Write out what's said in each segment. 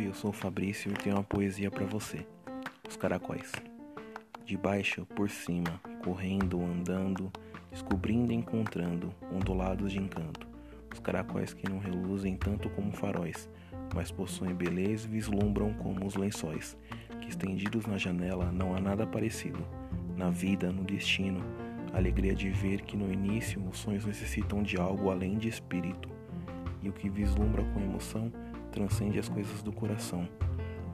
eu sou o Fabrício e tenho uma poesia para você. Os caracóis. De baixo por cima, correndo, andando, descobrindo e encontrando, ondulados de encanto. Os caracóis que não reluzem tanto como faróis, mas possuem beleza e vislumbram como os lençóis, que estendidos na janela não há nada parecido. Na vida, no destino, a alegria de ver que no início os sonhos necessitam de algo além de espírito, e o que vislumbra com emoção transcende as coisas do coração,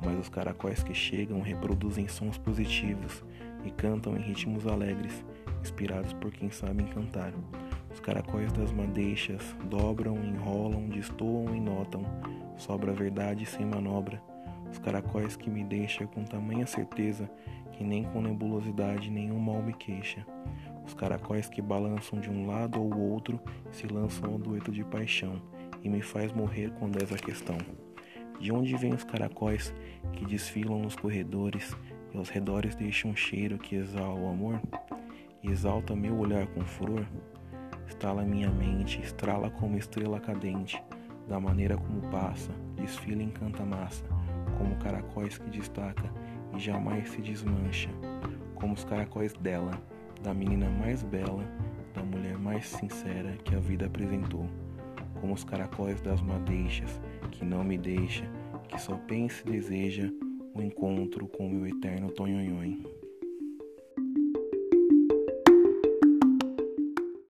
mas os caracóis que chegam reproduzem sons positivos e cantam em ritmos alegres, inspirados por quem sabe cantar. Os caracóis das madeixas dobram, enrolam, destoam e notam, sobra verdade sem manobra. Os caracóis que me deixam com tamanha certeza que nem com nebulosidade nenhum mal me queixa. Os caracóis que balançam de um lado ou outro se lançam ao dueto de paixão e me faz morrer quando és a questão. De onde vêm os caracóis que desfilam nos corredores e aos redores deixam um cheiro que exala o amor? E exalta meu olhar com furor? Estala minha mente, estrala como estrela cadente, da maneira como passa, desfila em massa, como caracóis que destaca e jamais se desmancha, como os caracóis dela, da menina mais bela, da mulher mais sincera que a vida apresentou como os caracóis das madeixas, que não me deixa, que só pensa e deseja o encontro com o meu eterno tonhonhonho.